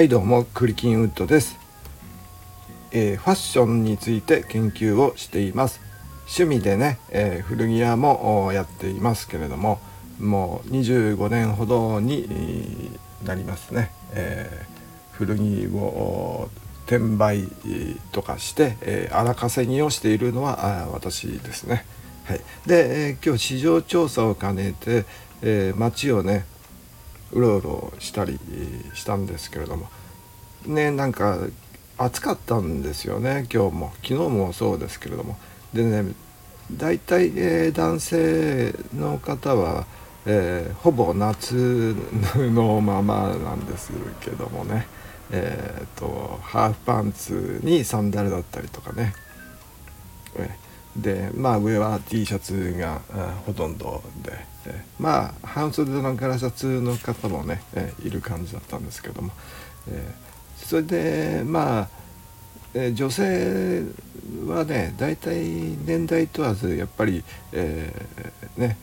はいどうもクリキンウッドです、えー、ファッションについて研究をしています。趣味でね、えー、古着屋もやっていますけれどももう25年ほどになりますね、えー、古着を転売とかして、えー、荒稼ぎをしているのは私ですね。はい、で、えー、今日市場調査を兼ねて、えー、街をねうろうろしたりしたんですけれども。ねなんか暑かったんですよね今日も。昨日もそうですけれども。でね大体、えー、男性の方は、えー、ほぼ夏のままなんですけどもね。えーと、ハーフパンツにサンダルだったりとかね、でまあ上は T シャツがほとんどで、まあ半袖のガラシャツの方もね、いる感じだったんですけども、それでまあ、女性はね大体年代問わずやっぱり、ね、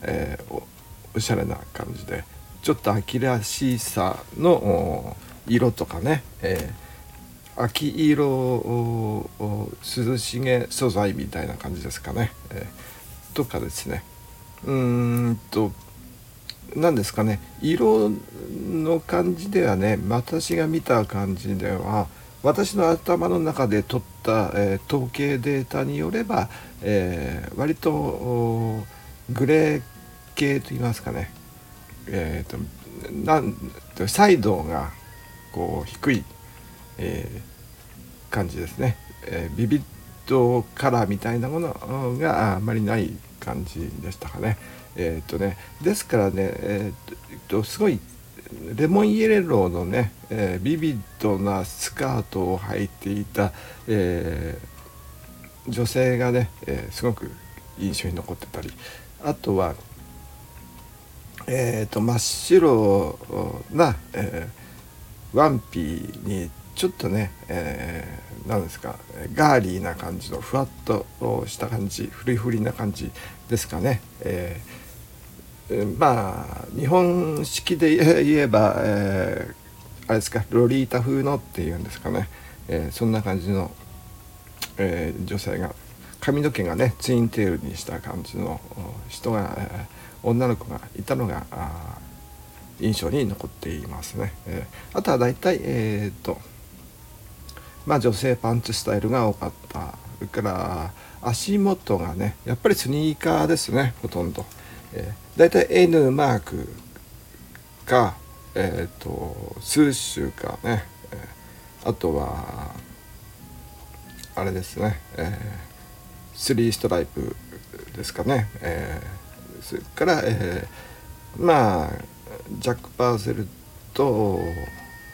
おしゃれな感じでちょっと秋らしさの色とかね、秋色涼しげ素材みたいな感じですかね、とかですね。うんと何ですかね色の感じではね私が見た感じでは私の頭の中で取った、えー、統計データによれば、えー、割とグレー系と言いますかね、えーと、なんサイドがこう低いえー、感じですね、えー、ビビッドカラーみたいなものがあまりない感じでしたかね。えー、っとねですからね、えー、っとすごいレモンイエローのね、えー、ビビッドなスカートを履いていた、えー、女性がね、えー、すごく印象に残ってたりあとは、えーと、真っ白な、え、ワンピーにちょっとね、えー、何ですかガーリーな感じのふわっとした感じフリフリな感じですかね、えー、まあ日本式で言えば、えー、あれですかロリータ風のっていうんですかね、えー、そんな感じの、えー、女性が髪の毛がねツインテールにした感じの人が、えー、女の子がいたのが印象に残っていますね。えー、あとは大体えっ、とまあ、女性パンツスタイルが多かった。それから足元がねやっぱりスニーカーですねほとんど、えー、だいたい N マークかえっ、ー、とスーシュかね、あとはあれですね、えー、スリーストライプですかね、えー、それから、えー、まあジャック・パーセルとオ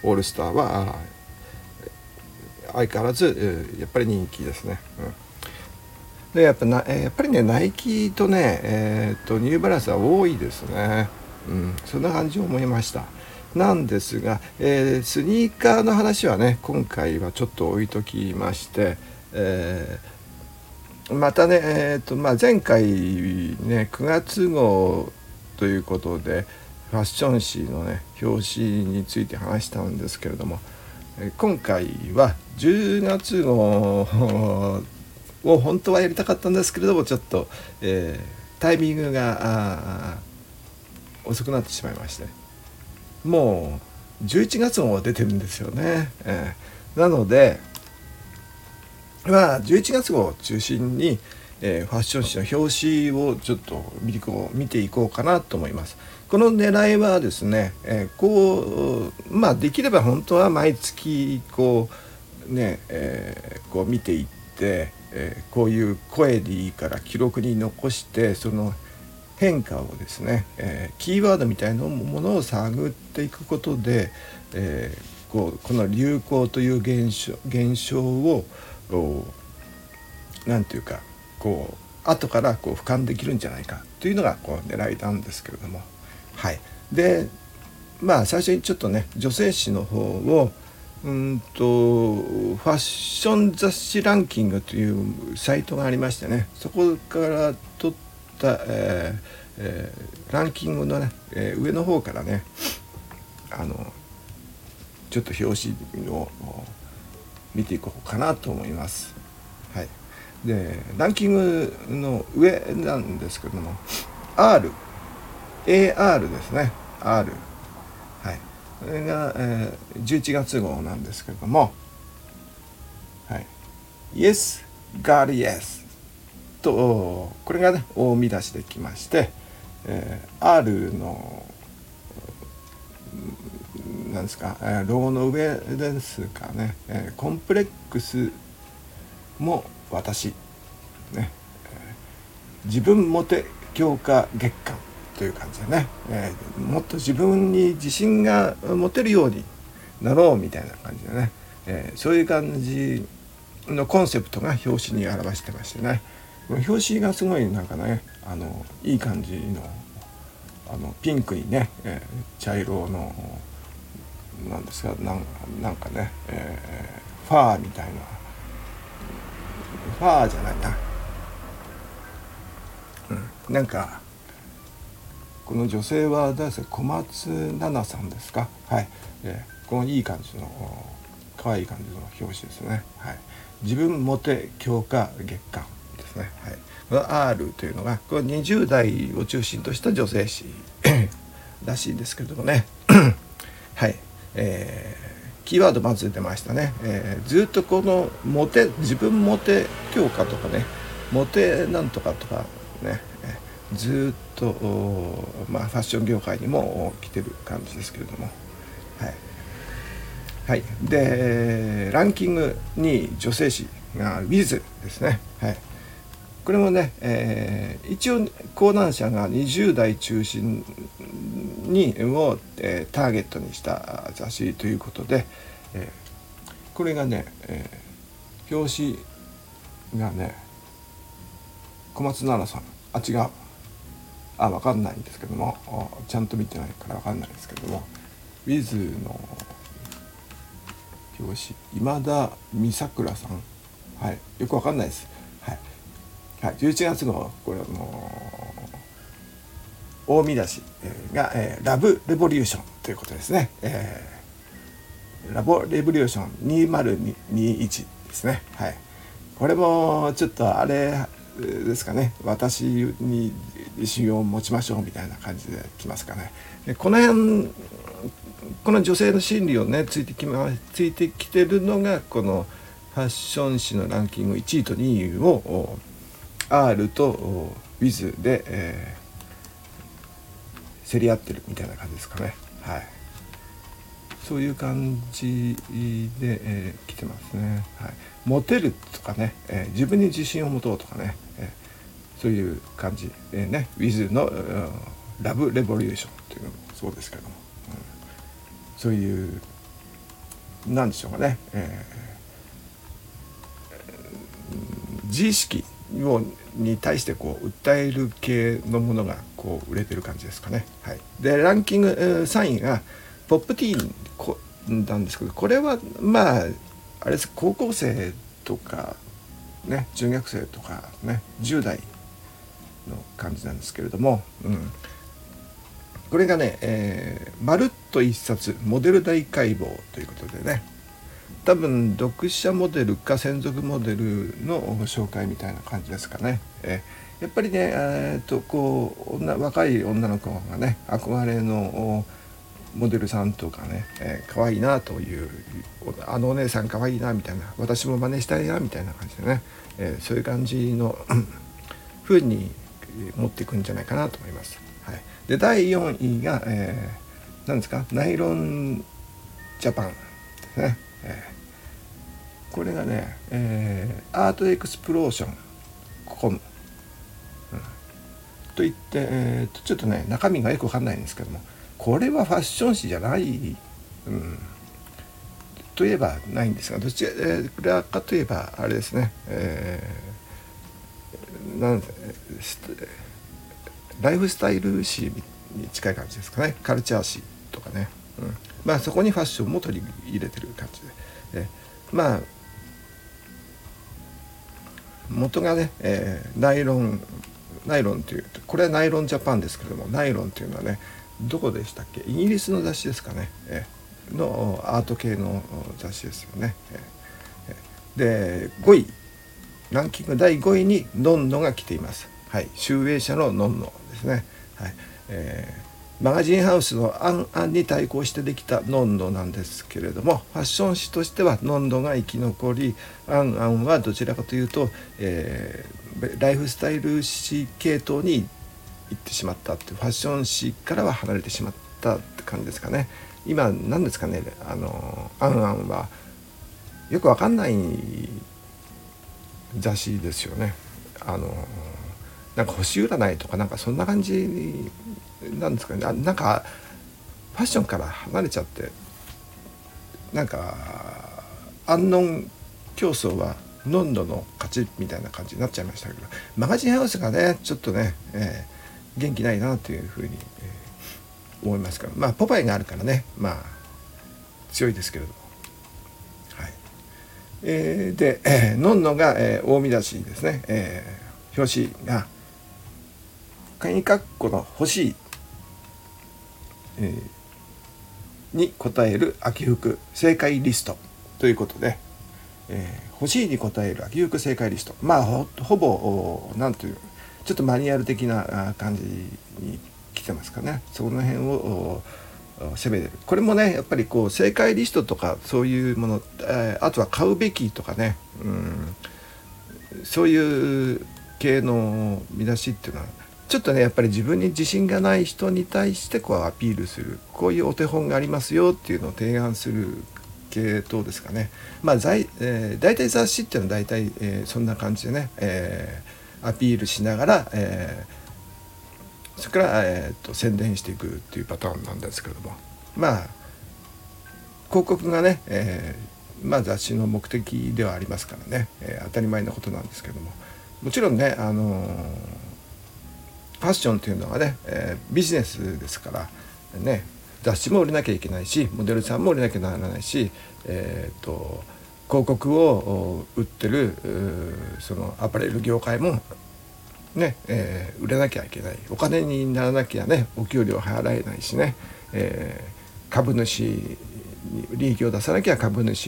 ールスターは相変わらず、やっぱり人気ですね。うん。でやっぱな、やっぱりねナイキとね、えーと、ニューバランスは多いですね、うん、そんな感じを思いました。なんですが、えー、スニーカーの話はね今回はちょっと置いときまして、えー、またね、えーとまあ、前回ね9月号ということでファッション誌のね表紙について話したんですけれども今回は10月号を本当はやりたかったんですけれどもちょっと、えー、タイミングが遅くなってしまいましてもう11月号は出てるんですよね。えー、なのでまあ11月号を中心に、えー、ファッション誌の表紙をちょっと見こう見ていこうかなと思います。この狙いはですね、えー、こうまあできれば本当は毎月こうね、えー、こう見ていって、えー、こういう声でいいから記録に残してその変化をですね、えー、キーワードみたいなものを探っていくことで、えー、こうこの流行という現象現象を何て言うかこう後からこう俯瞰できるんじゃないかというのがこう狙いなんですけれども。はい。でまあ最初にちょっとね女性誌の方をうんとファッション雑誌ランキングというサイトがありましてねそこから取った、えーえー、ランキングのね、えー、上の方からねあのちょっと表紙を見ていこうかなと思います。はい、でランキングの上なんですけども R AR ですね。R はい。これが、えー、11月号なんですけれども。はい。Yes God Yes とこれがね大見出しできまして、えー、R のなんですか、えー、ロゴの上ですかね、えー、コンプレックスも私、ね。えー、自分モテ強化月間。という感じでね、えー、もっと自分に自信が持てるようになろうみたいな感じでね、えー、そういう感じのコンセプトが表紙に表してましてね。表紙がすごいなんかねあのいい感じのあのピンクにね、えー、茶色のなんですかなんなんかね、えー、ファーみたいな。ファーじゃないな、うん、なんかこの女性は誰ですか小松菜奈さんですか？はい、えー、このいい感じの可愛い感じの表紙ですね。はい。自分モテ強化月間ですね。はい。この R というのがこれ20代を中心とした女性誌らしいんですけれどもね。はい。えー、キーワードまず出ましたね、えー、ずっとこのモテ自分モテ強化とかねモテなんとかとかね、ずっと、まあ、ファッション業界にも来てる感じですけれども。はい、はい、でランキングに女性誌が Wiz ですね。はい。これもね、えー、一応講談社が20代中心にを、えー、ターゲットにした雑誌ということで、えー、これがね、え、表紙がね小松菜奈さん。あ違う。あ分かんないんですけどもちゃんと見てないから分かんないですけどもウィズの表紙今田美桜さん。はいよく分かんないです。はい、はい11月号これも大見出しが、えー、ラブレボリューションということですね、えー、ラボレボリューション2021ですね。はい。これもちょっとあれですかね。私に自信を持ちましょうみたいな感じできますかね。でこの辺この女性の心理をねついてきまついてきてるのがこのファッション誌のランキング1位と2位を R と Wiz で、えー、競り合ってるみたいな感じですかね。はい。そういう感じで、えー、来てますね、はい、モテるとかね、えー、自分に自信を持とうとかね、えー、そういう感じ、えー、ね Wiz の、ラブレボリューションっていうのもそうですけども、うん、そういうなんでしょうかね、えー、自意識をに対してこう訴える系のものがこう売れてる感じですかね。はい、でランキング3位がポップティーンこなんですけどこれはまああれです。高校生とかね中学生とかね10代の感じなんですけれども、うん、これがね、えー、まるっと一冊モデル大解剖ということでね多分読者モデルか専属モデルの紹介みたいな感じですかね。えやっぱりね、えー、とこう女若い女の子がね憧れのモデルさんとかね、えー、可愛いなというあのお姉さん可愛いなみたいな私も真似したいなみたいな感じでね、えー、そういう感じの風に持っていくんじゃないかなと思います。はい、で第4位が、えー、何ですか？ NYLON JAPAN。ですね。えー。これがね、えー、 Art Explosion com、うん、といって、えー、ちょっとね中身がよくわかんないんですけどもこれはファッション誌じゃない、うん、といえばないんですがどちらかといえばあれですね、えー、なんライフスタイル誌に近い感じですかね。カルチャー誌とかね、うん、まあそこにファッションも取り入れてる感じで、えまあ元がね、えー、ナイロンナイロンっていうこれはナイロンジャパンですけどもナイロンっていうのはねどこでしたっけ？イギリスの雑誌ですかね、えのアート系の雑誌ですよね。えで5位。ランキング第5位にのんのが来ています。はい、集英社ののんのですね。はいえー、マガジンハウスの「アンアン」に対抗してできたノンノなんですけれどもファッション誌としてはノンノが生き残りアンアンはどちらかというと、えー、ライフスタイル誌系統に行ってしまったってファッション誌からは離れてしまったって感じですかね。今何ですかねあの「アンアン」はよくわかんない雑誌ですよね。あのなんか星占いとかなんかそんな感じなんですかねなんかファッションから離れちゃってなんかアンノン競争はノンノの勝ちみたいな感じになっちゃいましたけどマガジンハウスがねちょっとね、えー、元気ないなというふうに、えー、思いますからまあポパイがあるからねまあ強いですけれども。えー、で、えー、ノンノが、えー、大見出しですね、えー、表紙が鍵括弧の欲しい、えー、に答える秋服正解リストということで、えー、欲しいに答える秋服正解リスト。まあほほぼ何というちょっとマニュアル的な感じに来てますかね。その辺を攻めてる。これもねやっぱりこう正解リストとかそういうもの、え、あとは買うべきとかね、うん、そういう系の見出しっていうのはちょっとねやっぱり自分に自信がない人に対してこうアピールする。こういうお手本がありますよっていうのを提案する系統ですかね。まあ在えー、大体雑誌っていうのは大体、えー、そんな感じでね、えー、アピールしながら、えー、それから、えーと、宣伝していくっていうパターンなんですけれども。まあ広告がね、えー、まあ、雑誌の目的ではありますからね、えー、当たり前のことなんですけども。もちろんね、あのーファッションというのはね、え、ビジネスですからね雑誌も売れなきゃいけないしモデルさんも売れなきゃならないし、えーと、広告を売ってるそのアパレル業界もね、えー、売れなきゃいけない。お金にならなきゃねお給料払えないしね、えー、株主に利益を出さなきゃ株主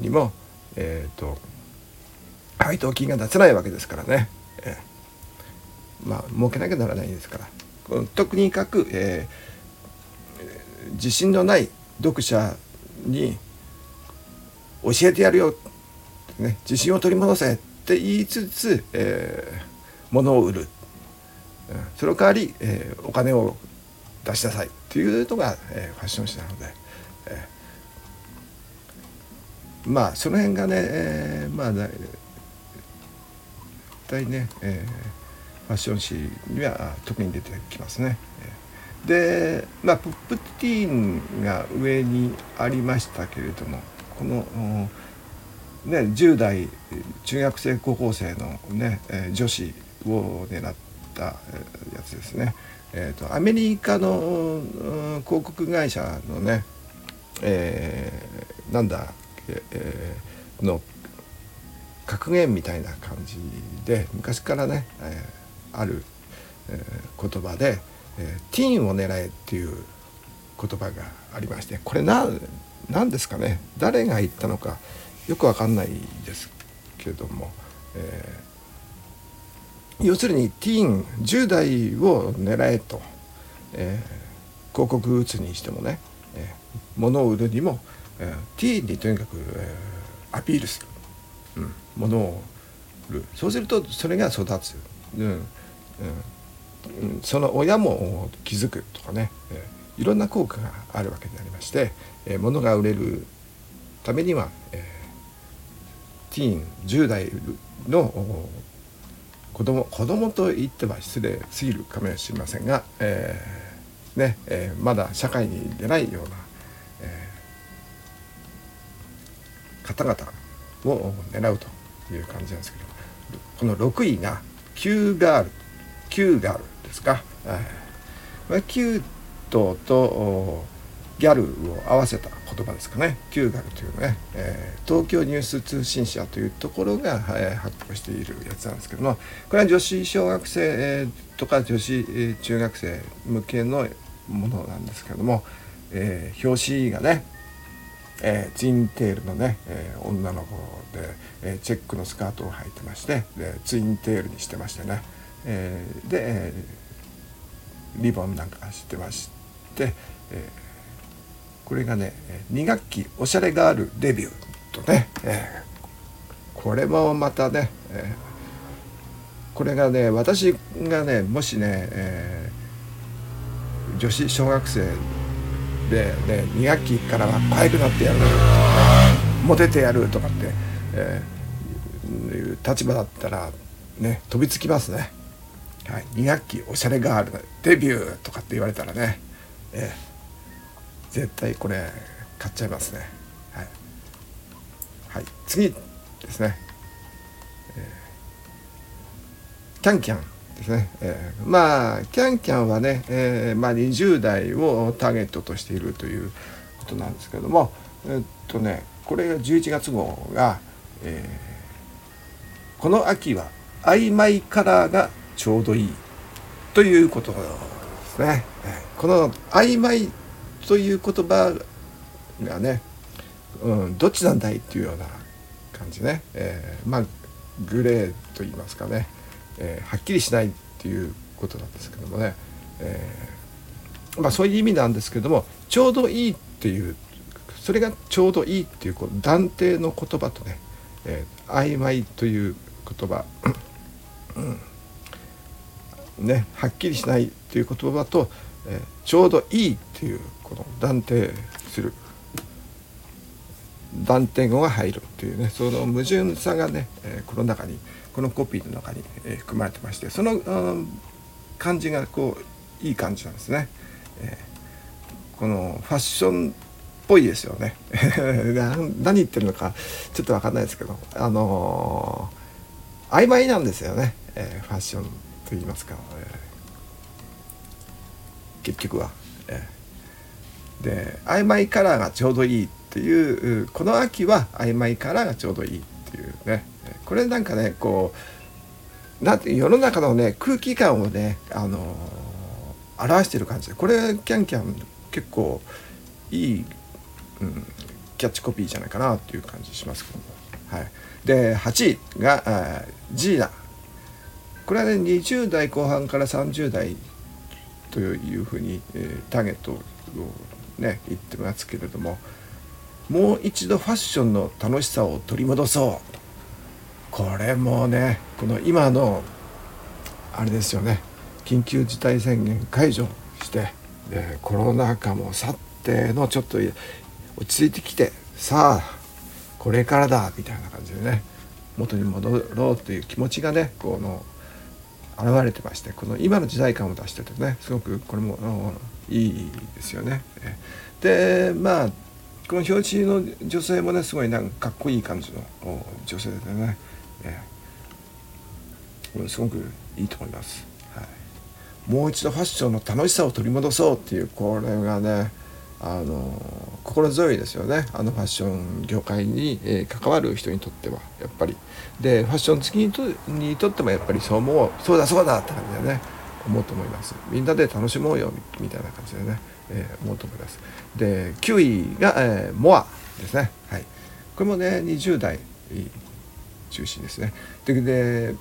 にも、えーと配当金が出せないわけですからね。えーまあ設けなきゃならないですから。とにかく、えー、自信のない読者に教えてやるよ、ね、自信を取り戻せって言いつつ、えー、物を売る、その代わり、えー、お金を出しなさいっていうのが、えー、ファッション誌なので、えー、まあその辺がね、えー、まあ大体ね、えーファッション誌には特に出てきますね。で、まあ、ポップティーンが上にありましたけれどもこの、ね、10代中学生高校生の、ね、え女子を狙ったやつですね。えーと、アメリカの広告会社のね、えー、なんだ、えー、の格言みたいな感じで昔からね、えーある、えー、言葉で、えー、ティーンを狙えっていう言葉がありましてこれ何ですかね誰が言ったのかよくわかんないですけども、えー、要するにティーン10代を狙えと、えー、広告打つにしてもね、えー、物を売るにも、えー、ティーンにとにかく、えー、アピールする、うん、物を売る。そうするとそれが育つ、うん、うん、その親も気づくとかね、えいろんな効果があるわけでありまして、え物が売れるためには、えー、ティーン10代の子供子供と言っては失礼すぎるかもしれませんが、えー、ねえー、まだ社会に出ないような、えー、方々を狙うという感じなんですけどこの6位が「CUGAL」キュールですか、えー、キュートとギャルを合わせた言葉ですかね。キューガルというね、えー、東京ニュース通信社というところが、えー、発表しているやつなんですけどもこれは女子小学生、えー、とか女子、中学生向けのものなんですけども、えー、表紙がね、えー、ツインテールのね、えー、女の子で、えチェックのスカートを履いてましてでツインテールにしてましてね、えで、えリボンなんかしてまして、えこれがね2学期おしゃれガールデビューとね、えこれもまたね、えこれがね私がねもしね、え女子小学生で、ね、2学期からは可愛くなってやるモテてやるとかって、えー、いう立場だったらね飛びつきますね、はい、2学期おしゃれガールデビューとかって言われたらね、えー、絶対これ買っちゃいますね。はい、はい、次ですね、えー、キャンキャンですね、えー、まあキャンキャンはね、えー、まあ、20代をターゲットとしているということなんですけどもえっとねこれが11月号が、えー、この秋は曖昧カラーがちょうどいいということですね。この曖昧という言葉がね、うん、どっちなんだいっていうような感じね、えー、まあグレーと言いますかね、えー、はっきりしないっていうことなんですけどもね、えー、まあ、そういう意味なんですけどもちょうどいいっていうそれがちょうどいいっていうこう断定の言葉とね、えー、曖昧という言葉、うん、ねはっきりしないっていう言葉と、えー、ちょうどいいっていうこの断定する。断定語が入るっていうね。その矛盾さがね、え、この中にこのコピーの中に、え、含まれてましてその感じがこういい感じなんですね。え、このファッションっぽいですよね。何言ってるのかちょっと分かんないですけどあのー、曖昧なんですよね、え、ファッションと言いますか、え、結局は。で曖昧カラーがちょうどいいっていうこの秋は曖昧カラーがちょうどいいっていうね。これなんかねこうなんて世の中のね空気感をねあの表してる感じでこれキャンキャン結構いい、うん、キャッチコピーじゃないかなっていう感じしますけども。はい、で8位がジーナ。これはね20代後半から30代というふうに、えー、ターゲットをね言ってますけれどももう一度ファッションの楽しさを取り戻そうこれもねこの今のあれですよね緊急事態宣言解除してでコロナ禍も去ってのちょっと落ち着いてきてさあこれからだみたいな感じでね元に戻ろうという気持ちがねこの現れてましてこの今の時代感を出しててねすごくこれもいいですよね。でまあこの表紙の女性もねすごいなんかかっこいい感じの女性でね。えすごくいいと思います、はい、もう一度ファッションの楽しさを取り戻そうっていうこれがねあの心強いですよね。あのファッション業界に、えー、関わる人にとってはやっぱり。でファッション好きにとってもやっぱりそう思うそうだそうだって感じでね。思うと思います。みんなで楽しもうよみたいな感じでね、えー、思うと思います。で9位が、えー、モアですね。はい。これもね20代中心ですね。で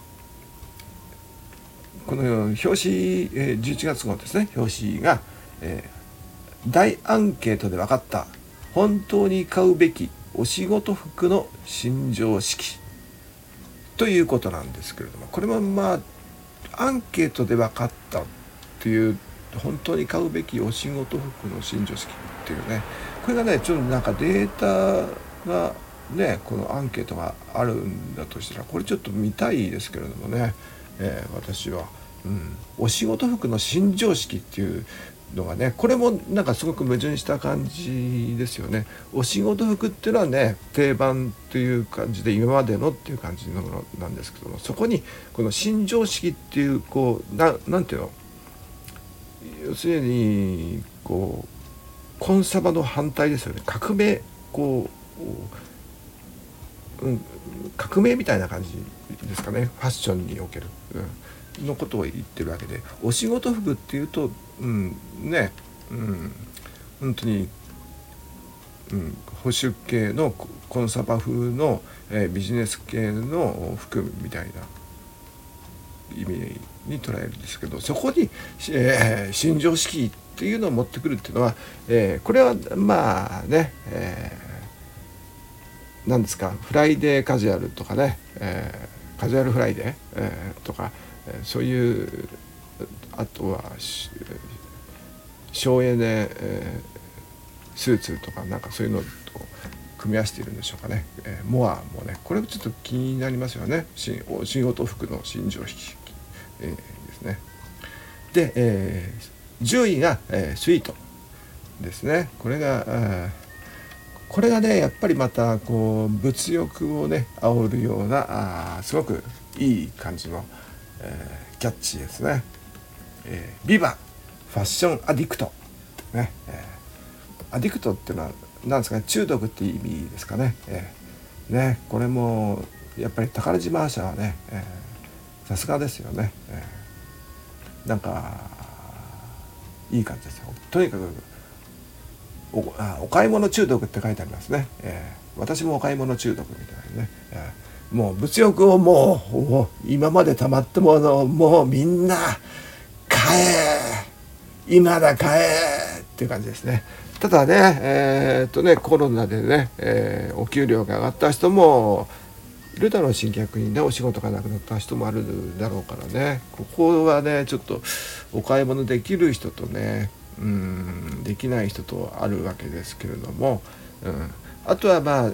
この表紙、えー、11月号ですね。表紙が、えー、大アンケートで分かった本当に買うべきお仕事服の新常識ということなんですけれどもこれもまあアンケートで分かったっていう本当に買うべきお仕事服の新常識っていうね。これがねちょっとなんかデータがねこのアンケートがあるんだとしたらこれちょっと見たいですけれどもね、えー、私は、うん、お仕事服の新常識っていうのがねこれもなんかすごく矛盾した感じですよね。お仕事服っていうのはね定番という感じで今までのっていう感じのものなんですけどもそこにこの新常識っていうこうななんていうの？要するにこうコンサバの反対ですよね。革命こううん、革命みたいな感じですかね。ファッションにおける、うん、のことを言ってるわけでお仕事服っていうと、うん、ね、うん、本当に、うん、保守系のコンサバ風の、えー、ビジネス系の服みたいな意味に捉えるんですけどそこに、えー、新常識っていうのを持ってくるっていうのは、えー、これはまあね、えー、何ですかフライデーカジュアルとかね、えー、カジュアルフライデー、えー、とか、そういうあとは省エネ、スーツとかなんかそういうのと組み合わせているんでしょうかね、えー、モアもねこれちょっと気になりますよね。新新音服の新常識、えー、ですね。で、えー、10位が、えー、スイートですね。これがこれがねやっぱりまたこう物欲をね煽るようなあすごくいい感じの、えー、キャッチーですね。えー、ビバファッションアディクト、ねえー、アディクトっていうのは何ですかね中毒っていう意味ですかね,、えー、ねこれもやっぱり宝島社はねさすがですよね、えー、なんかいい感じですよ。とにかくおあお買い物中毒って書いてありますね、えー、私もお買い物中毒みたいなね、え、もう物欲をもう今までたまってものもうみんな買え今だ買えっていう感じですね。ただねえー、っとねコロナでね、えー、お給料が上がった人もいるだろうし逆にねお仕事がなくなった人もあるだろうからね。ここはねちょっとお買い物できる人とねうんできない人とあるわけですけれども、うん、あとはまあ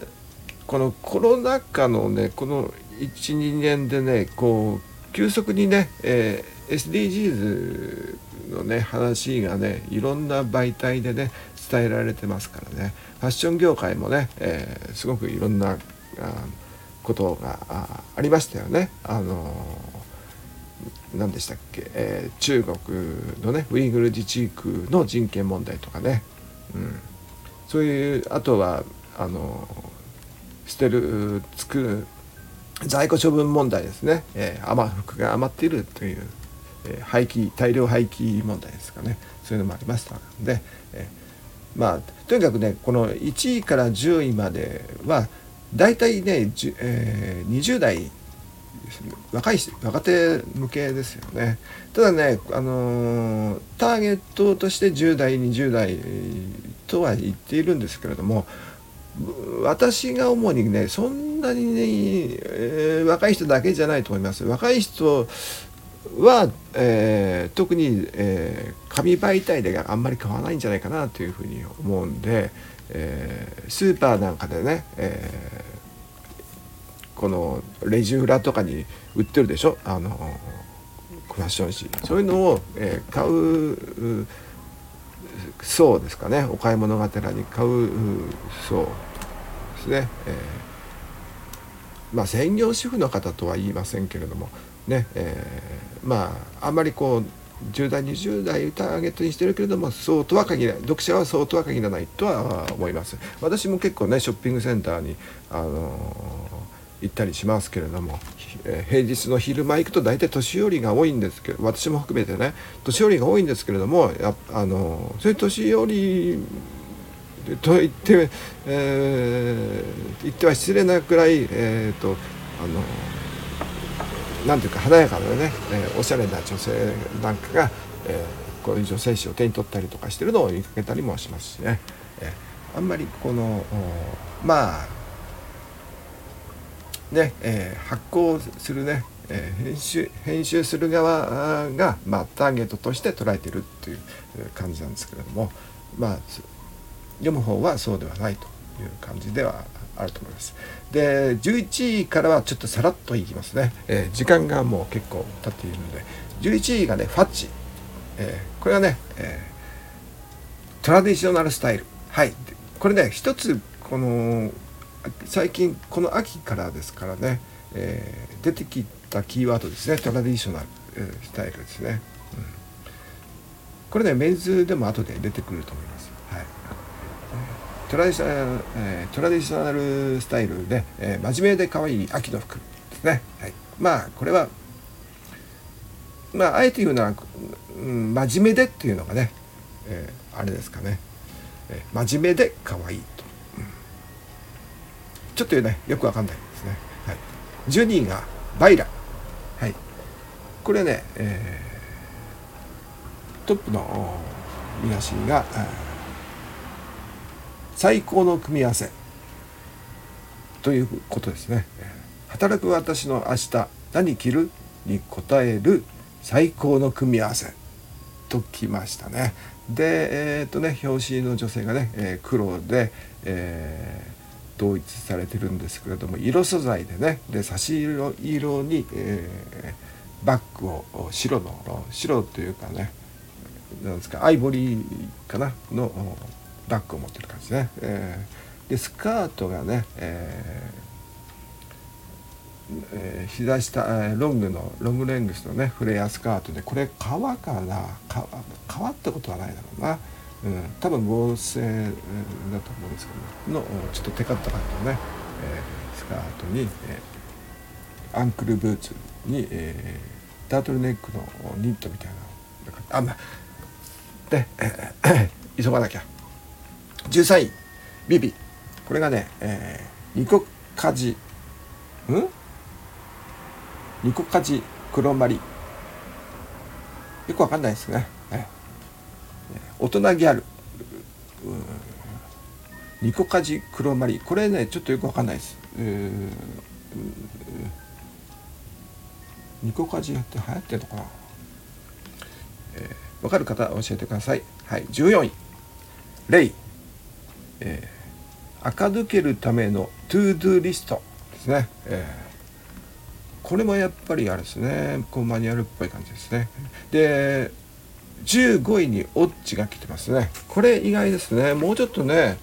このコロナ禍のねこの12年でねこう急速にね、えー SDGs のね話がねいろんな媒体でね伝えられてますからね。ファッション業界もね、えー、すごくいろんなあことがあありましたよね。あの何でしたっけ、えー、中国のねウイグル自治区の人権問題とかね、うん、そういうあとはあの捨てる作る在庫処分問題ですね、えー、余服が余っているというえ廃棄大量廃棄問題ですかね。そういうのもありましたので、えまあとにかくねこの1位から10位までは大体ね、えー、20代若い若手向けですよね。ただね、あのー、ターゲットとして10代20代とは言っているんですけれども私が主にねそんなにね、えー、若い人だけじゃないと思います。若い人は、えー、特に、えー、紙媒体であんまり買わないんじゃないかなというふうに思うんで、えー、スーパーなんかでね、え、このレジ裏とかに売ってるでしょ？あのファッション誌そういうのを、え、買うそうですかね。お買い物がてらに買うそうですね、えー、まあ専業主婦の方とは言いませんけれどもね、えー、まああんまりこう10代20代ターゲットにしてるけれどもそうとは限らない。読者はそうとは限らないとは思います。私も結構ねショッピングセンターに、あのー、行ったりしますけれども、えー、平日の昼間行くと大体年寄りが多いんですけど私も含めてね年寄りが多いんですけれどもやあの、そういう年寄りと言って、えー、言っては失礼なくらい、えーとあのなんていうか華やかなね、えー、おしゃれな女性なんかが、えー、こういう女性誌を手に取ったりとかしてるのを見かけたりもしますしね、えー、あんまりこのまあね、えー、発行するね、えー、編集編集する側が、まあ、ターゲットとして捉えてるっていう感じなんですけれどもまあ読む方はそうではないという感じではあると思います。で11位からはちょっとさらっといきますね、えー、時間がもう結構経っているので11位がねファッチ、えー、これはね、えー、トラディショナルスタイル。はい。これね一つこの最近この秋からですからね、えー、出てきたキーワードですね。トラディショナル、スタイルですね、うん、これねメンズでも後で出てくると思います。トラディショナル、え、トラディショナルスタイルで、えー、真面目で可愛い秋の服ですね。はい、まあこれはまああえて言うのは、うん、真面目でっていうのがね、えー、あれですかね。えー、真面目で可愛い、ちょっとねよくわかんないですね、はい、12位がバイラ。はい。これね、えー、トップの見出しが最高の組み合わせ。ということですね。働く私の明日何着るに答える最高の組み合わせ。ときましたね。でえっ、とね表紙の女性がね、えー、黒で、えー、統一されてるんですけれども色素材でねで差し色色に、えー、バッグを白の白というかねなんですかアイボリーかなのバッグを持ってる感じね、えー、でスカートがね、えーえー、膝下ロングのロングレングスのねフレアスカートでこれ革かな？革ってことはないだろうな、うん、多分合成だと思うんですけどね。のちょっとテカった感じのね、えー、スカートに、えー、アンクルブーツに、えー、タートルネックのニットみたいなあまあで、えー、急がなきゃ。13位。ビビ。これがね、えー、ニコカジうん？ニコカジ黒マリ。よくわかんないです、ね、大人ギャル。ニコカジ黒マリ。これねちょっとよくわかんないです。ニコカジって流行ってるのかな、えー、わかる方教えてください。はい。14位。 Ray、えー、垢抜けるための to do リストですね、えーこれもやっぱりあれですね。こうマニュアルっぽい感じですね。で15位にオッチが来てますね。これ意外ですね。もうちょっとね、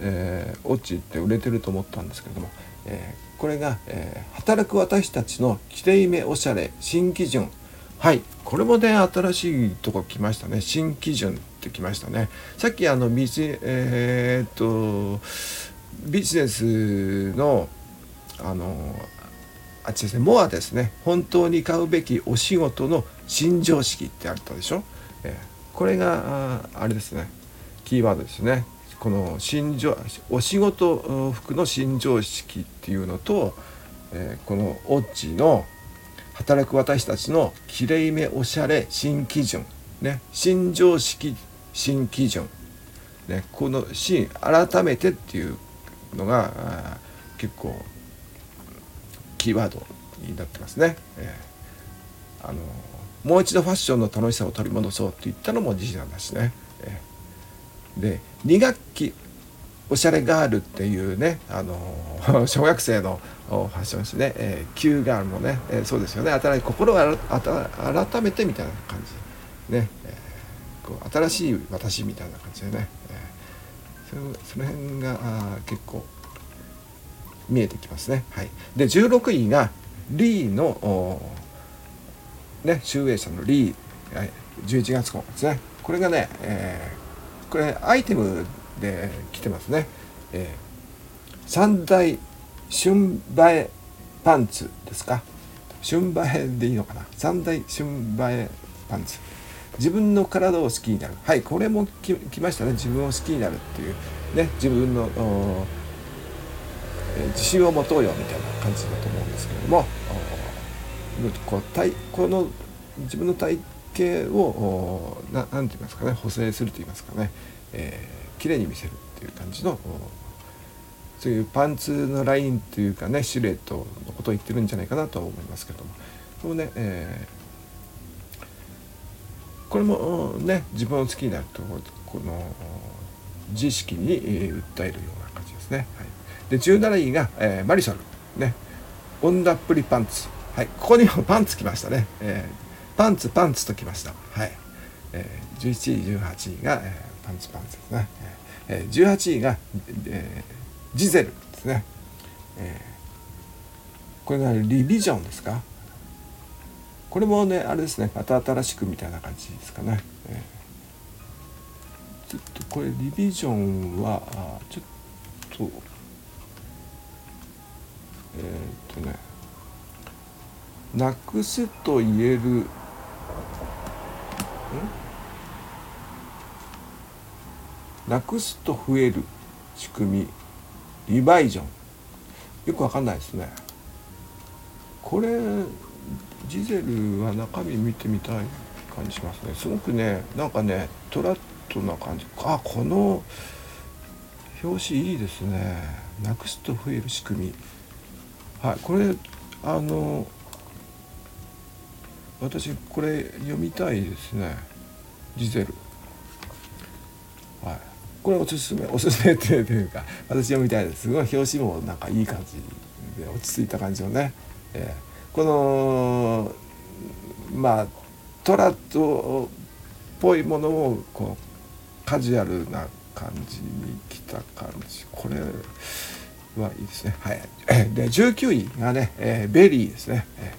えー、オッチって売れてると思ったんですけども、えー、これが、えー、働く私たちのきれいめおしゃれ新基準。はい。これもね新しいとこ来ましたね。新基準ってきましたね。さっきあのビジ,、えー、っとビジネスのあのあっちですね。モアですね。本当に買うべきお仕事の新常識ってあったでしょ、え、これがあれですね。キーワードですね。この新お仕事服の新常識っていうのと、え、このオッチの働く私たちのきれいめおしゃれ新基準。ね。新常識新基準。ね。この新改めてっていうのが結構キーワードになってますね。えー、あのもう一度ファッションの楽しさを取り戻そうって言ったのも事実なんだしね。で2学期おしゃれガールっていうね、あの 小学生のファッション誌ね、えー、Q ガールもね、えー、そうですよね。新心を改めてみたいな感じ。ね、えー、こう新しい私みたいな感じでね、えー、そその辺があ結構見えてきますね。はい、で16位がリーのね集英社のリー、はい、11月号ですね。これがね、えー、これアイテムで来てますね。えー、三大春映えパンツですか。春映えでいいのかな。三大春映えパンツ。自分の体を好きになる。はい、これもきましたね。自分を好きになるっていうね、自分のえ自信を持とうよみたいな感じだと思うんですけれどもこう体この自分の体型を何て言いますかね補正すると言いますかね、えー、綺麗に見せるっていう感じのそういうパンツのラインというかねシルエットのことを言ってるんじゃないかなと思いますけども。このね、えー、これもね自分を好きになるとこの自意識に訴えるような感じですね。はい。で17位が、えー、マリソルね女っぷりパンツ。はいここにもパンツきましたね、えー、パンツパンツときました。はい、えー、11位18位が、えー、パンツパンツですね、えー、18位が、えー、ジゼルですね、えー、これがリビジョンですか？これもねあれですね。また新しくみたいな感じですかね、えー、ちょっとこれリビジョンはちょっとえっ、とね。なくすと言える。ん？なくすと増える。仕組み。リバイジョン。よくわかんないですね。これジゼルは中身見てみたい感じしますね。すごくねなんかねトラットな感じ。あこの表紙いいですね。なくすと増える仕組み。はいこれあの私これ読みたいですね。ジゼルはい。これおすすめ おすすめっていうか私読みたいです。すごい表紙もなんかいい感じで落ち着いた感じのね、えー、このまあトラッドっぽいものをこうカジュアルな感じに着た感じ。これはいいですね。はい。で19位がね、えー、 VERY ですね、え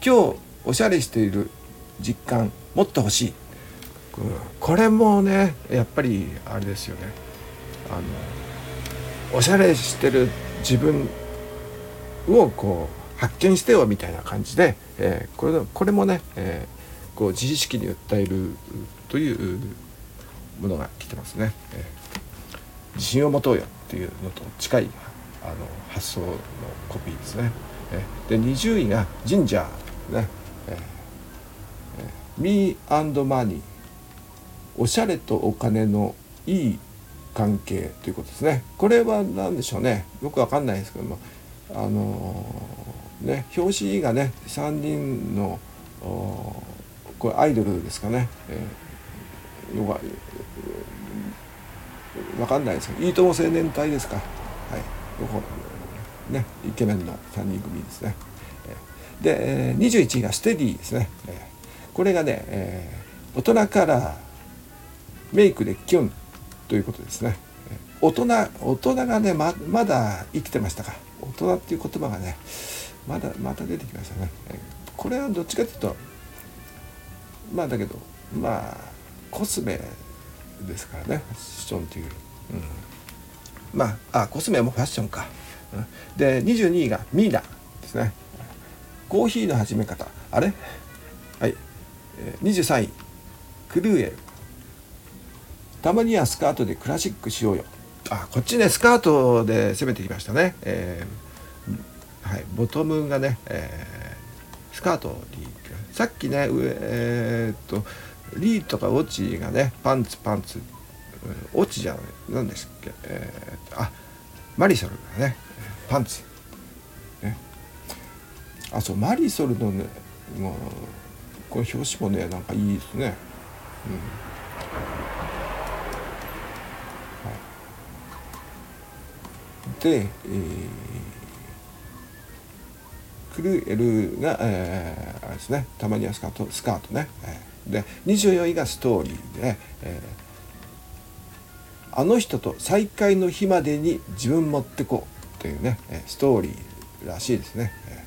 ー、今日おしゃれしている実感もっと欲しい。これもねやっぱりあれですよね。あのおしゃれしてる自分をこう発見してよみたいな感じで、えー、これこれもね、えー、こう自意識に訴えるというものが来てますね、えー、自信を持とうよっていうのと近いあの発想のコピーですね、えー、で20位が「ジンジャー」ね。えー、Me and Money おしゃれとお金のいい関係ということですね。これは何でしょうね。よくわかんないですけども。あのー、ね表紙がね3人のこれアイドルですかね、えー、よわかんないですけど。いいとも青年隊ですか。はい。よくねイケメンの3人組ですね。で21位がステディですね。これがね、えー、大人からメイクでキュンということですね。大人大人がねままだ生きてましたか。大人っていう言葉がねまだまた出てきましたね。これはどっちかというとまあだけどまあコスメですからね。ファッションという、うん、まああコスメもファッションか、うん、で22位がミーナですね。コーヒーの始め方。あれ？はい。23位。クルーエルたまにはスカートでクラシックしようよ。あこっちねスカートで攻めてきましたね、えー、はい、ボトムがね、えー、スカートにさっきねえー、っとリーとかオチがねパンツパンツオチじゃない何でしたっけ、えー、あマリソルがねパンツ。あそうマリソルのねもうこの表紙もねなんかいいですね、うん。はい、で、えー、クルエルが、えー、あれですねたまにはスカートスカートね、えー、で24位がストーリーで、えー、あの人と再会の日までに自分持ってこうというねストーリーらしいですね。え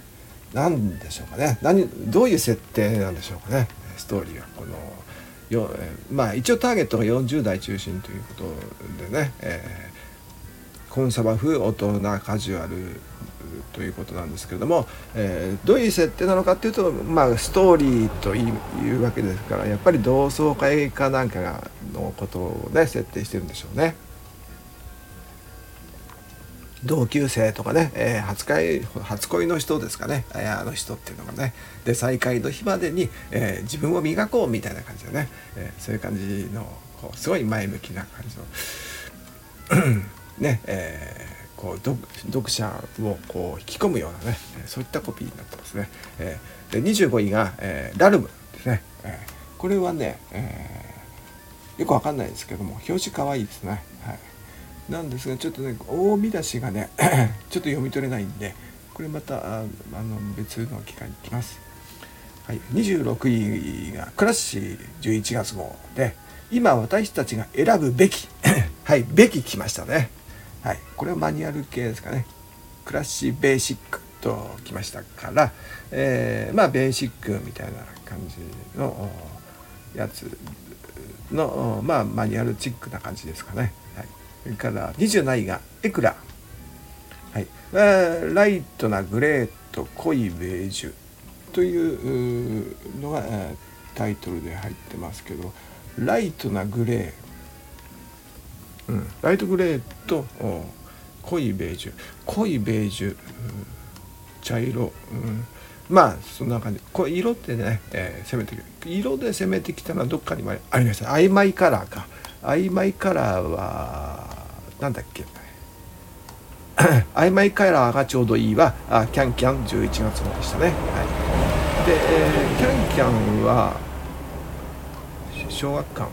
何でしょうかね。何どういう設定なんでしょうかね。ストーリーは。このよまあ一応ターゲットが40代中心ということでね、えー、コンサバ風大人カジュアルということなんですけれども、えー、どういう設定なのかっていうと、まあ、ストーリーというわけですからやっぱり同窓会かなんかのことをね設定してるんでしょうね。同級生とかね、えー、初恋初恋の人ですかね、えー、あの人っていうのがねで再会の日までに、えー、自分を磨こうみたいな感じでね、えそういう感じのこうすごい前向きな感じのねえー、こう読者をこう引き込むようなねそういったコピーになってますね。えで25位が、えラルムですね。えこれはね、えよくわかんないですけども表紙かわいいですね。なんですがちょっとね大見出しがね ちょっと読み取れないんでこれまたあの別の機会に来ます。はい、26位がクラッシュ11月号で今私たちが選ぶべき はいべき来ましたね。はい、これはマニュアル系ですかね。クラッシュベーシックと来ましたから、えー、まあベーシックみたいな感じのやつのまあマニュアルチックな感じですかね。から27位がエクラ、はい、ライトなグレーと濃いベージュというのがタイトルで入ってますけどライトなグレー。うん、ライトグレーと濃いベージュ。濃いベージュ茶色、うん、まあそんな感じ。これ色ってね、えー、攻めてる。色で攻めてきたのはどっかにもありました。曖昧カラーか。曖昧カラーはなんだっけ？曖昧カラーがちょうどいいはあキャンキャン11月号でしたね、はい、で、えー、キャンキャンは小学館。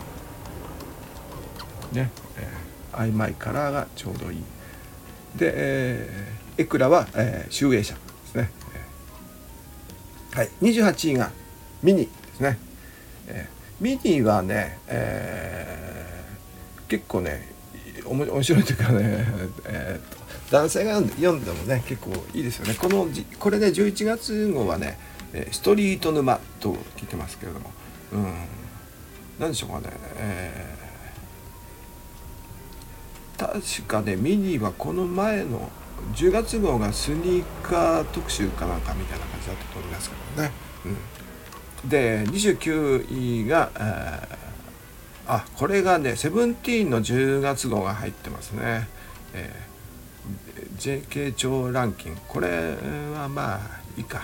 ね、えー、曖昧カラーがちょうどいい。で、えー、エクラは、えー、集英社ですね、はい。28位がミニですね、えー、ミニはね、えー、結構ね面白いというかね、えー、と男性が読んでもね結構いいですよね。このこれね11月号はね「ストリート沼」と聞いてますけれども。うん。何でしょうかね、えー、確かねミニはこの前の10月号がスニーカー特集かなんかみたいな感じだったと思いますけどね、うん、で29位が、えー、あこれがねセブンティーンの10月号が入ってますね、えー、JK 超ランキング。これはまあいいか。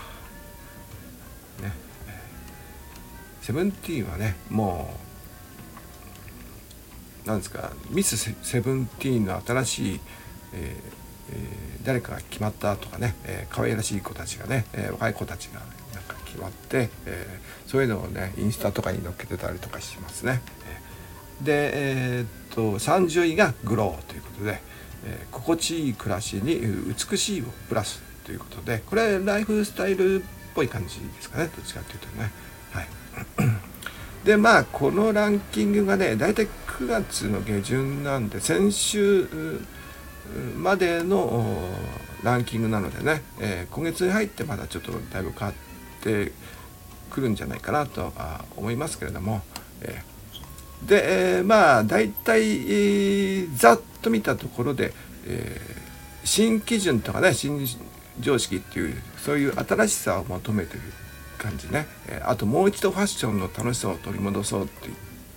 ねセブンティーンはねもうなんですかミスセブンティーンの新しい、えーえー、誰かが決まったとかね、えー、可愛らしい子たちがね、えー、若い子たちがなんか決まって、えー、そういうのをねインスタとかに載っけてたりとかしますね。で、えー、っと30位がグローということで、えー、心地いい暮らしに美しいをプラスということでこれライフスタイルっぽい感じですかねどっちかっていうとね。はい でまあこのランキングがね大体9月の下旬なんで先週までのランキングなのでね、えー、今月に入ってまだちょっとだいぶ変わってくるんじゃないかなとは思いますけれども、え、で、えー、まあ大体、えー、ざっと見たところで、えー、新基準とかね新常識っていうそういう新しさを求めてる感じね、えー、あともう一度ファッションの楽しさを取り戻そうっていっ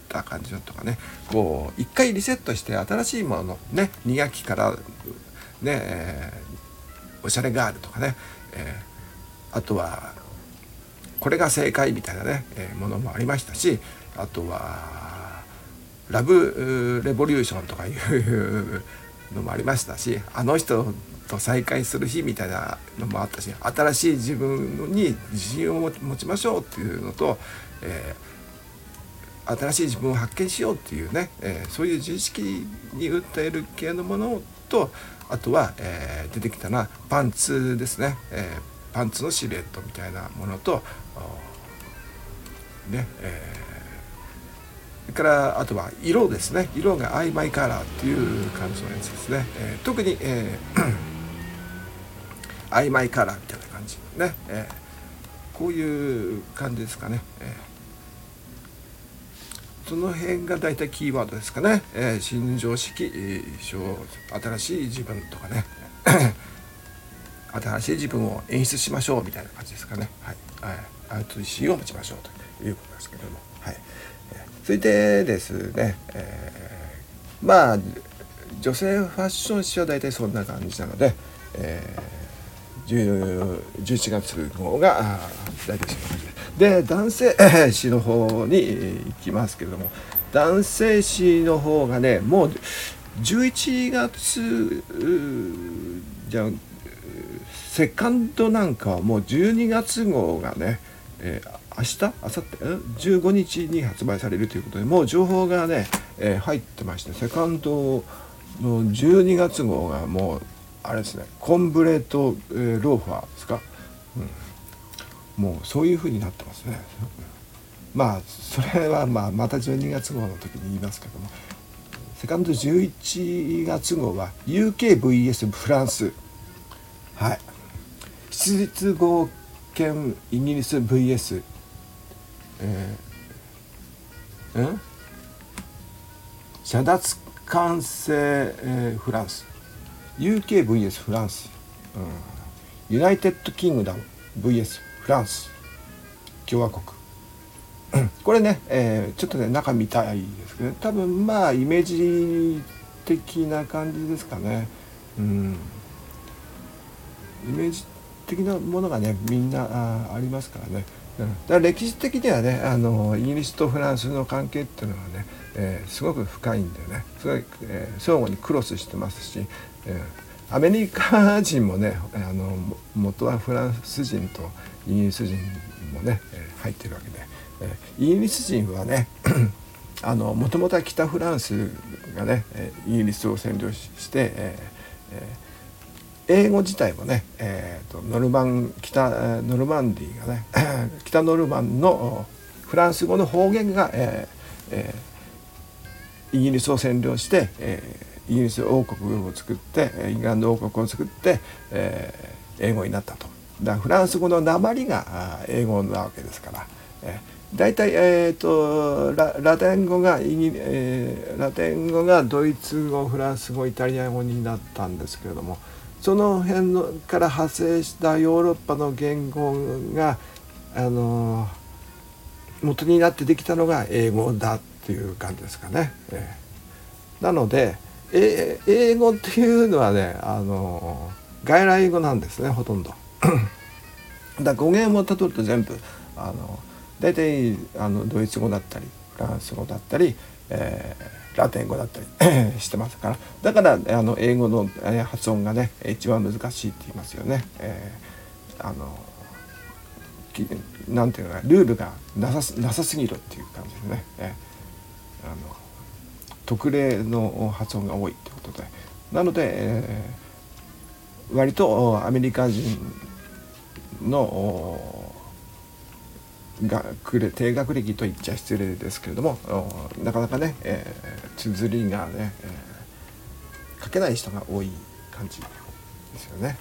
た感じのとかね。こう一回リセットして新しいものね2学期からね、えー、おしゃれガールとかね、えー、あとはこれが正解みたいなね、えー、ものもありましたしあとはラブレボリューションとかいうのもありましたしあの人と再会する日みたいなのもあったし新しい自分に自信を持ちましょうっていうのと、えー新しい自分を発見しようっていうね、えー、そういう自意識に訴える系のものとあとは、えー、出てきたのはパンツですね、え、パンツのシルエットみたいなものとねえからあとは色ですね。色が曖昧カラーっていう感じのやつですね、えー、特に、えー、曖昧カラーみたいな感じね、えー、こういう感じですかね、えーその辺が大体キーワードですかね、えー、新常識、新しい自分とかね。新しい自分を演出しましょうみたいな感じですかね。はい、はい、アウト意識を持ちましょうということですけども。はい、続いてですね、えー、まあ女性ファッション誌は大体そんな感じなので、えー、11月号が大体そんな感じで。で男性 誌の方に行きますけれども男性誌の方がねもう11月じゃセカンドなんかはもう12月号がね、えー、明日明後日15日に発売されるということでもう情報がね、えー、入ってましてセカンドの12月号がもうあれですねコンブレート、えー、ローファーですか、うん。もうそういう風になってますね。まあそれはまあまた12月号の時に言いますけどもセカンド11月号は UK VS フランス。はい。質実剛健イギリス VS えー、ん洒脱感性、えー、フランス。 UK VS フランス、うん、 United Kingdom VS フランス。共和国。これね、えー、ちょっとね中見たいですけど、多分まあイメージ的的な感じですかね。うん。イメージ的なものがねみんなあありますからね。だから歴史的にはねあのイギリスとフランスの関係っていうのはね、えー、すごく深いんでね。すごい、えー、相互にクロスしてますし、えー、アメリカ人もねあの元はフランス人とイギリス人もね、え、入ってるわけで、え、イギリス人はね あのもともとは北フランスがねイギリスを占領して、えーえー英語自体もね、えーと、ノルマン北ノルマンディがね 北ノルマンのフランス語の方言が、えーえー、イギリスを占領して、えー、イギリス王国を作ってイングランド王国を作って、えー、英語になったと。だフランス語の鉛が英語なわけですから。えー大体、えーと、ララテン語がイギ、えー、ラテン語がドイツ語フランス語イタリア語になったんですけれどもその辺のから派生したヨーロッパの言語があの元になってできたのが英語だっていう感じですかね。えー、なので英語っていうのはねあの外来語なんですねほとんど。だ語源をたどると全部あの大体あのドイツ語だったりフランス語だったり、えーラテン語だったり してますからだからあの英語の発音がね一番難しいって言いますよね。えー、あのなんていうのかルールがなさなさすぎるっていう感じですね。えー、あの特例の発音が多いってことでなので、えー、割とアメリカ人のが低学歴と言っちゃ失礼ですけれどもなかなかね、えー、綴りがね、えー、書けない人が多い感じですよね。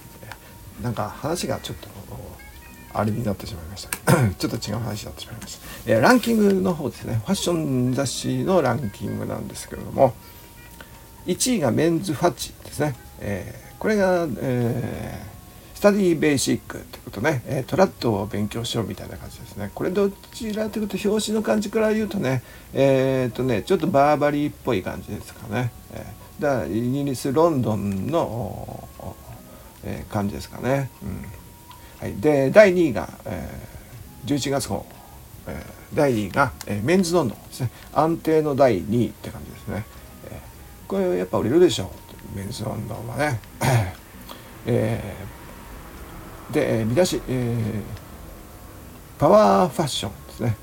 なんか話がちょっとあれになってしまいました。ちょっと違う話になってしまいました、えー、ランキングの方ですね。ファッション雑誌のランキングなんですけれども1位がメンズファッチですね、えー、これが、えースタディベーシックってことね、えトラットを勉強しろみたいな感じですね。これどちらというと表紙の感じから言うとね、えっ、とね、ちょっとバーバリーっぽい感じですかね。えー、だからイギリス・ロンドンの、えー、感じですかね。うんはい、で、第2位が、えー、11月号。えー、第2位が、えー、メンズロンドンですね。安定の第2位って感じですね。えー、これやっぱ売れるでしょう。メンズロンドンはね。えーで見出し、えー、パワーファッションですね。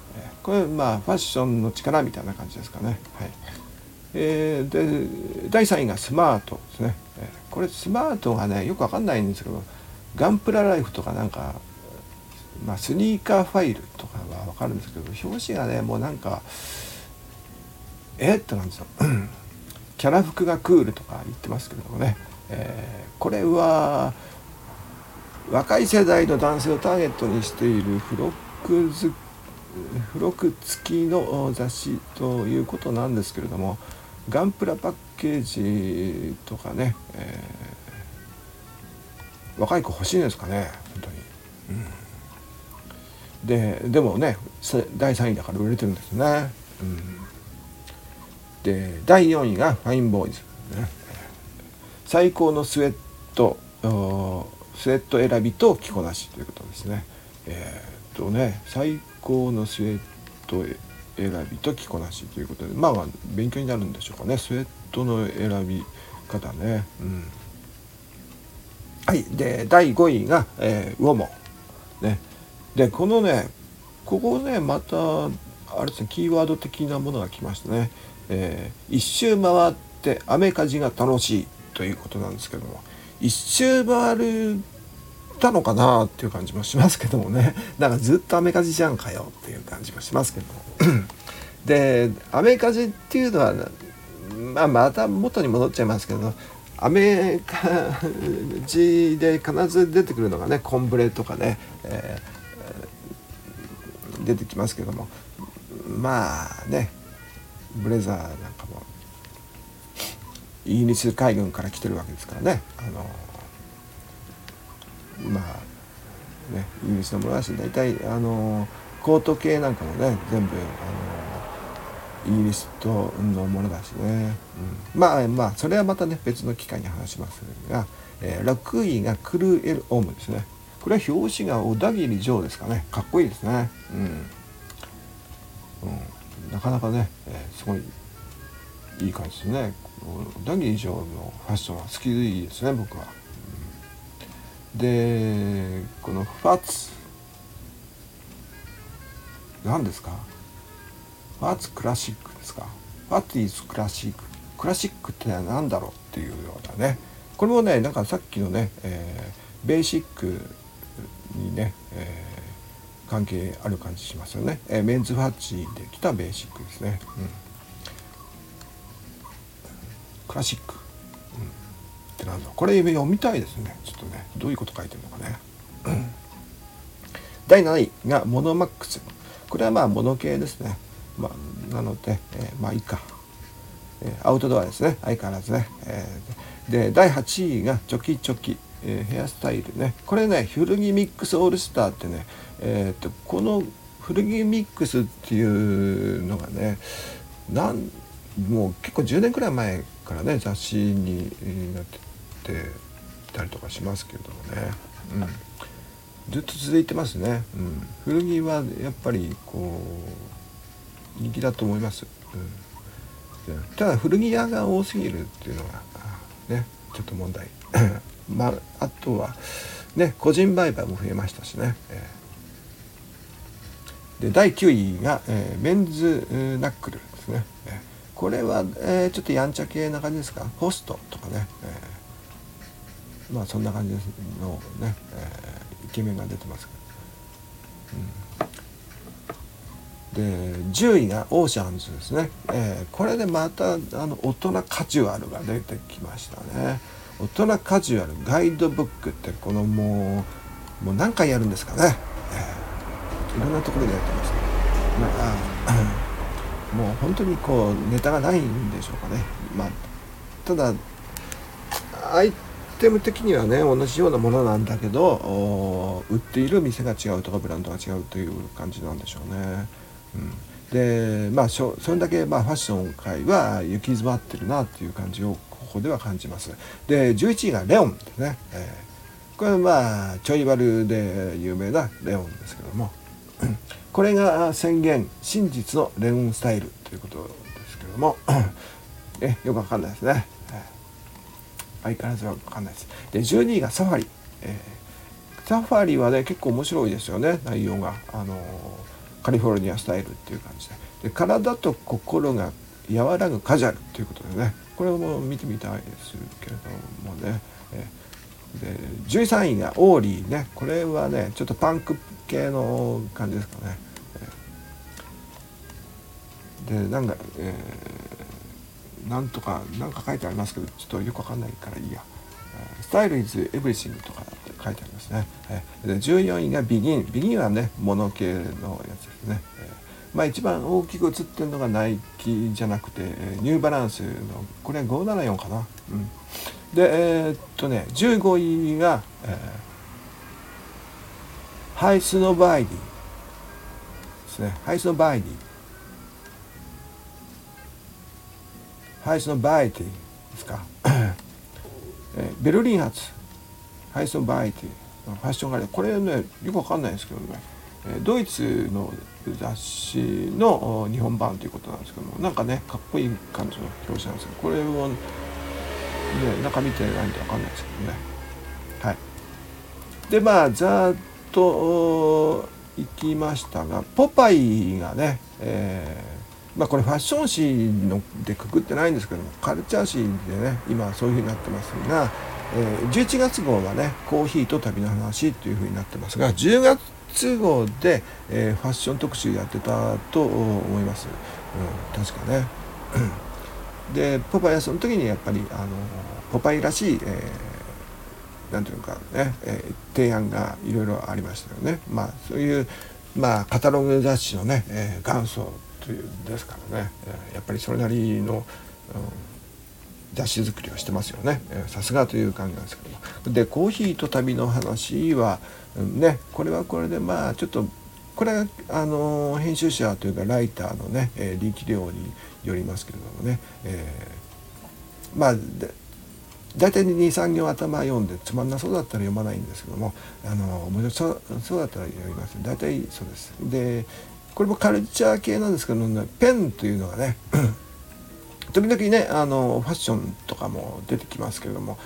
これまあファッションの力みたいな感じですかね。はい。えー、で第3位がスマートですね。これスマートがねよくわかんないんですけどガンプラライフとかなんか、まあ、スニーカーファイルとかはわかるんですけど表紙がねもうなんかえっとなんですよ。キャラ服がクールとか言ってますけれどもね、えー、これは若い世代の男性をターゲットにしている付録付録付きの雑誌ということなんですけれどもガンプラパッケージとかね、えー、若い子欲しいんですかね本当に。うん、ででもね第3位だから売れてるんですね。うん、で第4位がファインボーイズ、ね、最高のスウェットスウェット選びと着こなしということですね。えー、っとね最高のスウェット選びと着こなしということでまあ、まあ、勉強になるんでしょうかねスウェットの選び方ね。うん、はいで第5位が、えー、ウォモ。ね、でこのねここねまたあれですねキーワード的なものが来ましたね。えー、一周回ってアメカジが楽しいということなんですけども一周回るたのかなっていう感じもしますけどもね。だからずっとアメカジじゃんかよっていう感じもしますけど でアメカジっていうのは、まあ、また元に戻っちゃいますけどアメカジで必ず出てくるのがねコンブレとかね、えー、出てきますけども。まあねブレザーなんかもイギリス海軍から来てるわけですからね。あのまあねイギリスのものだし大体あのコート系なんかもね全部あのイギリスとのものだしね、うん、まあまあそれはまたね別の機会に話しますが、えー、6位がクルエル・オムですね。これは表紙が小田切城ですかね。かっこいいですね。うん、うん、なかなかね、えー、すごいいい感じですね。小田切城のファッションは好きですね僕は、うん、でこのファッツ。何ですか？ファッツクラシックですか？ファッツイズクラシック。クラシックって何だろうっていうようなね。これもねなんかさっきのね、えー、ベーシックにね、えー、関係ある感じしますよね、えー、メンズファッチで来たベーシックですね、うん、クラシック、うん、ってなんだ。これ読みたいですね。ちょっとね。どういうこと書いてるのかね、第7位がモノマックス。これはまあモノ系ですね、まあ、なので、えー、まあいいか、えー、アウトドアですね。相変わらずね、えー、で第8位がチョキチョキ。えー、ヘアスタイルね。これね古着ミックスオールスターってね、えーと、この古着ミックスっていうのがねなんもう結構10年くらい前からね雑誌になってたりとかしますけれどもね、うん、ずっと続いてますね、うん、古着はやっぱりこう人気だと思います、うん、ただ古着屋が多すぎるっていうのがねちょっと問題。まあ、とはね個人売買も増えましたしね、えー、で第9位が、えー、メンズナックルですね、えー、これは、えー、ちょっとやんちゃ系な感じですか？ホストとかね、えー、まあそんな感じのね、えー、イケメンが出てますけど、うん、で10位がオーシャンズですね、えー、これでまたあの大人カジュアルが出てきましたね。大人カジュアルガイドブックってこのもうもう何回やるんですかね、えー、いろんなところでやってます、まあ、もう本当にこうネタがないんでしょうかねまあただアイテム的にはね同じようなものなんだけど売っている店が違うとかブランドが違うという感じなんでしょうね。うん、でまあそれだけまあファッション界は行き詰まってるなっていう感じをここでは感じます。で11位がレオンですね、えー、これはまあちょい悪で有名なレオンですけどもこれが宣言真実のレオンスタイルということですけども。えよくわかんないですね、えー、相変わらずわかんないです。で12位がサファリ、えー、サファリはね結構面白いですよね。内容が。あのカリフォルニアスタイルっていう感じで。で体と心が和らぐカジュアルということでね。これも見てみたいですけれどもね、えで13位がオーリーね。これはねちょっとパンクっ系の感じですかね、でなんか、えー、なんとかなんか書いてありますけどちょっとよくわかんないからいいや「 Style is Everything」とかって書いてありますね、で14位がビギンビギンはねモノ系のやつですね、まあ、一番大きく映ってるのがナイキじゃなくてニューバランスのこれは574かな、うん、でえー、っとね15位が、えー、ハイスノバイディですね。ハイスノバイディ。ハイスノバイディですか、えー、ベルリン発ハイスノバイディファッションガレーこれねよくわかんないですけどね。ドイツの雑誌の日本版ということなんですけどもなんかねかっこいい感じの表紙なんですけどこれをね中見てないんで分かんないですけどね。はい。でまあざっと行きましたがポパイがね、えー、まあこれファッション誌のでくくってないんですけどもカルチャー誌でね今そういうふうになってますが、えー、11月号はねコーヒーと旅の話というふうになってますが10月号で、えー、ファッション特集やってたと思います、うん、確かね。でポパイはその時にやっぱりあのポパイらしい、えー、なんていうかね、えー、提案がいろいろありましたよね。まあそういうまあカタログ雑誌のね、えー、元祖というですからね、え、やっぱりそれなりの、うん雑誌作りをしてますよねさすがという感じなんですけどもでコーヒーと旅の話はうんねこれはこれでまあちょっとこれはあの編集者というかライターのね、えー、力量によりますけれどもね、えー、まあ大体23行頭読んでつまんなそうだったら読まないんですけどもあの面白そうだったら読みます。大体そうです。でこれもカルチャー系なんですけど、ね、ペンというのがね 時々ねあのファッションとかも出てきますけれども、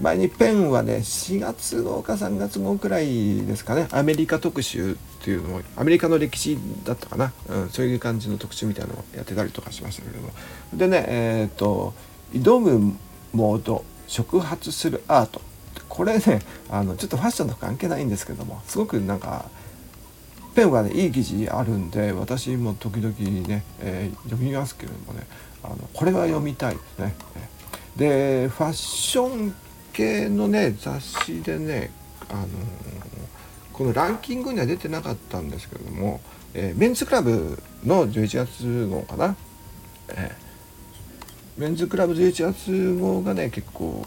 前にペンはね4月号か3月号くらいですかね。アメリカ特集っていうのをアメリカの歴史だったかな、うん、そういう感じの特集みたいなのをやってたりとかしましたけれども。でねえっ、ー、と挑むモード触発するアートこれねあのちょっとファッションと関係ないんですけどもすごくなんかペンはねいい記事あるんで私も時々ね、えー、読みますけれどもねあのこれは読みたいですね。でファッション系のね雑誌でねあのこのランキングには出てなかったんですけども、えー、メンズクラブの11月号かな、えー、メンズクラブ11月号がね結構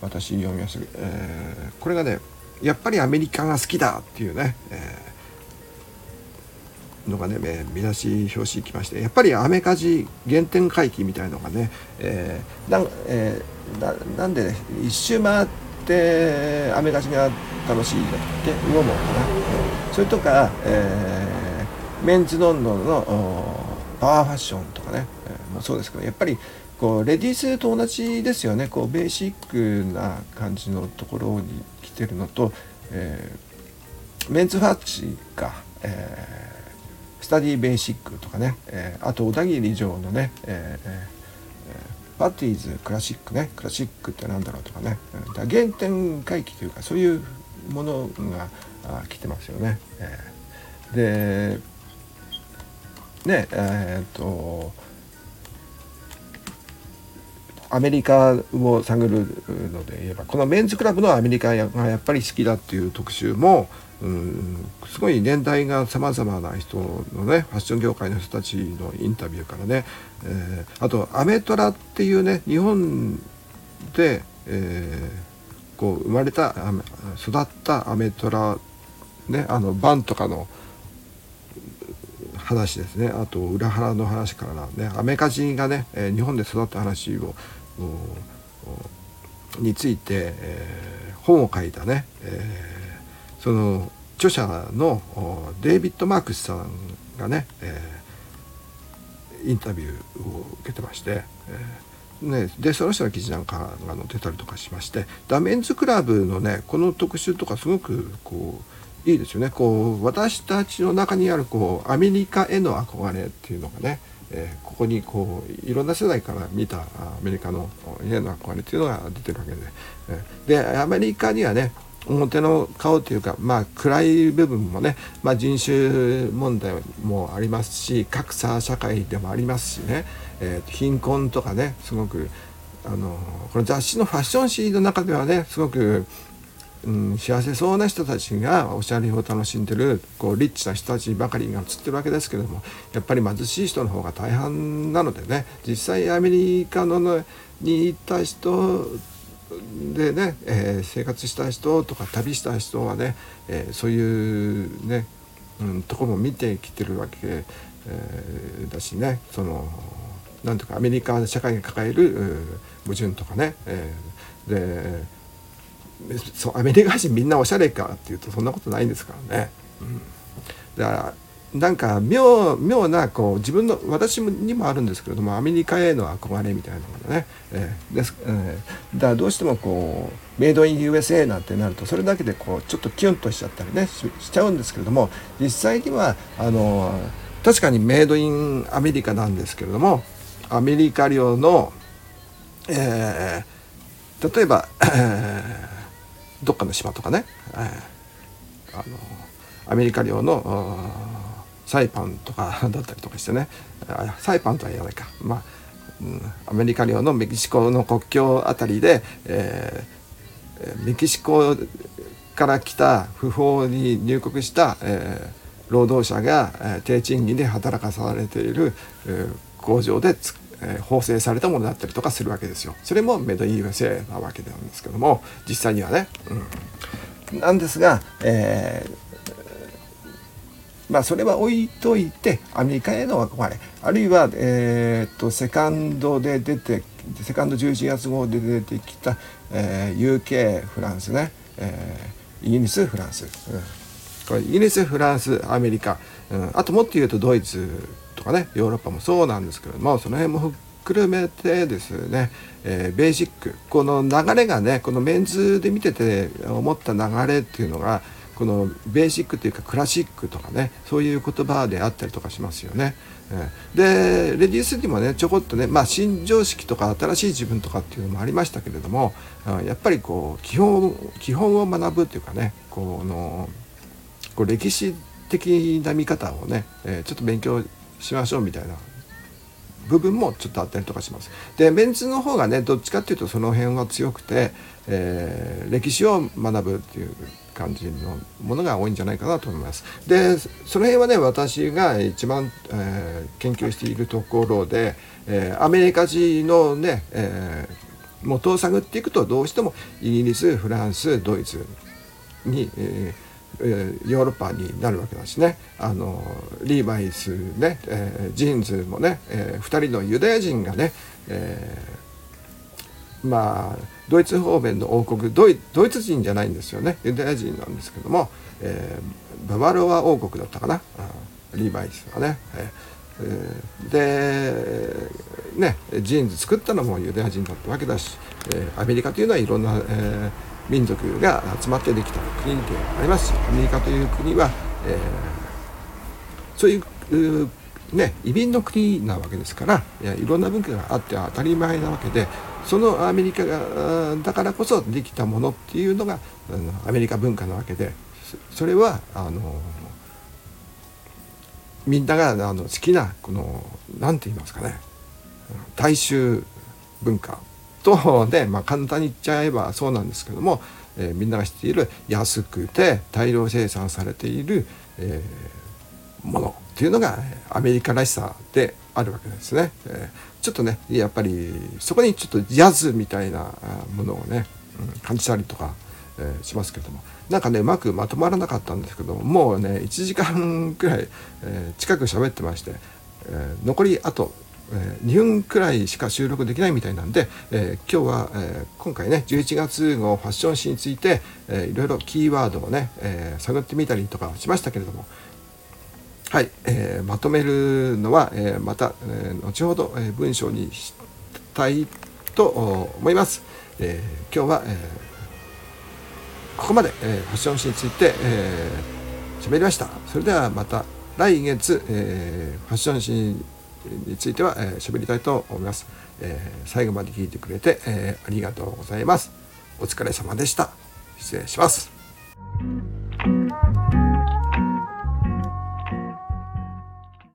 私読みましたけど、えー、これがねやっぱりアメリカが好きだっていうね、えのがね、え見出し表紙きましてやっぱりアメカジ原点回帰みたいのがね、えーなえー、ななんで、ね、一周回ってアメカジが楽しいだって魚もかな、それとか、えー、メンズノンノのパワーファッションとかね、えー、もそうですけどやっぱりこうレディースと同じですよね。こうベーシックな感じのところに来てるのと、えー、メンズファッシが、えースタディベーシックとかね、えー、あと小田切城のね、えー、パティーズクラシックね。クラシックって何だろうとかね。だ原点回帰というかそういうものが来てますよね。えー、でねえー、っとアメリカを探るので言えばこのメンズクラブのアメリカがやっぱり好きだっていう特集もうんすごい年代がさまざまな人のねファッション業界の人たちのインタビューからね、えー、あとアメトラっていうね日本で、えー、こう生まれた育ったアメトラねあのバンとかの話ですね。あと裏腹の話からねアメリカジがね、え、日本で育った話をについて、えー、本を書いたね、えーその著者のデイビッド・マークスさんがね、えー、インタビューを受けてまして、えーね、でその人の記事なんかが載ってたりとかしましてダメンズクラブのねこの特集とかすごくこういいですよね。こう私たちの中にあるこうアメリカへの憧れっていうのがね、えー、ここにこういろんな世代から見たアメリカのへの憧れっていうのが出てるわけで、えー、でアメリカにはね表の顔というか、まあ、暗い部分もね、まあ、人種問題もありますし格差社会でもありますしね、えー、貧困とかねすごくあのこの雑誌のファッション誌の中ではねすごく、うん、幸せそうな人たちがおしゃれを楽しんでるこうリッチな人たちばかりが写ってるわけですけれどもやっぱり貧しい人の方が大半なのでね実際アメリカのに行った人でね、えー、生活した人とか旅した人はね、えー、そういうね、うん、とこも見てきてるわけ、えー、だしねそのなんとかアメリカ社会が抱える矛盾とかね、えー、でそうアメリカ人みんなおしゃれかっていうとそんなことないんですからね。うん、だからなんか妙妙なこう自分の私にもあるんですけれどもアメリカへの憧れみたいなものね、えーですえー、だからどうしてもこうメイドイン USA なんてなるとそれだけでこうちょっとキュンとしちゃったりねしちゃうんですけれども実際にはあの確かにメイドインアメリカなんですけれどもアメリカ領の、えー、例えば、えー、どっかの島とかね、えー、あのアメリカ領のサイパンとか だったりとかしてね。サイパンとは言わないか。まあ、うん、アメリカ領のメキシコの国境あたりで、えー、メキシコから来た不法に入国した、えー、労働者が、えー、低賃金で働かされている、えー、工場で作えー、縫製されたものだったりとかするわけですよ。それもメドイン USA なわけなんですけども実際にはね。うん、なんですが、えーまあそれは置いといてアメリカへの憧れ。あるいは、えーと、セカンドで出てセカンド11月号で出てきた、えー、UK フランスね、えー、イギリスフランス、うん、これイギリスフランスアメリカ、うん、あともっと言うとドイツ。とかねヨーロッパもそうなんですけれどもその辺も含めてですね、えー、ベーシックこの流れがねこのメンズで見てて思った流れっていうのがこのベーシックというかクラシックとかねそういう言葉であったりとかしますよね。でレディースにもねちょこっとね、まあ、新常識とか新しい自分とかっていうのもありましたけれどもやっぱりこう基本基本を学ぶっていうかねこのこう歴史的な見方をね、えちょっと勉強しましょうみたいな部分もちょっとあったりとかします。でメンツの方がねどっちかっていうとその辺は強くて、えー、歴史を学ぶっていう感じのものが多いんじゃないかなと思います。でその辺はね私が一番、えー、研究しているところで、えー、アメリカ人のね、えー、元を探っていくとどうしてもイギリスフランスドイツに、えーえ、ヨーロッパになるわけだしね。あのリーバイスね、えー、ジーンズもね、えー、2人のユダヤ人がね、えー、まあドイツ方面の王国ドイドイツ人じゃないんですよね。ユダヤ人なんですけども、えー、ババロア王国だったかな。リーバイスはね。えー、でねジーンズ作ったのもユダヤ人だったわけだし、えー、アメリカというのはいろんな、えー民族が集まってできた国でありますアメリカという国は、えー、そういうね移民の国なわけですからいやいろんな文化があって当たり前なわけでそのアメリカがだからこそできたものっていうのがあのアメリカ文化なわけでそれはあのみんながあの好きなこの何て言いますかね大衆文化。とね、まあ、簡単に言っちゃえばそうなんですけども、えー、みんなが知っている安くて大量生産されている、えー、ものっていうのがアメリカらしさであるわけですね。えー、ちょっとねやっぱりそこにちょっとジャズみたいなものをね、うん、感じたりとか、え、しますけどもなんかねうまくまとまらなかったんですけどもうね1時間くらい、えー、近く喋ってまして、え、残りあとえ2分くらいしか収録できないみたいなんで、えー、今日は、えー、今回ね11月号ファッション誌について、えー、いろいろキーワードをね、え、探ってみたりとかしましたけれども。はい、えー、まとめるのは、え、また、え、後ほど、え、文章にしたいと思います、え、今日は、え、ここまで、え、ファッション誌について、えー、喋りました。それではまた来月、え、ファッション誌については、えー、りたいと思います、えー、最後まで聞いてくれて、え、ありがとうございます。お疲れ様でした。失礼します。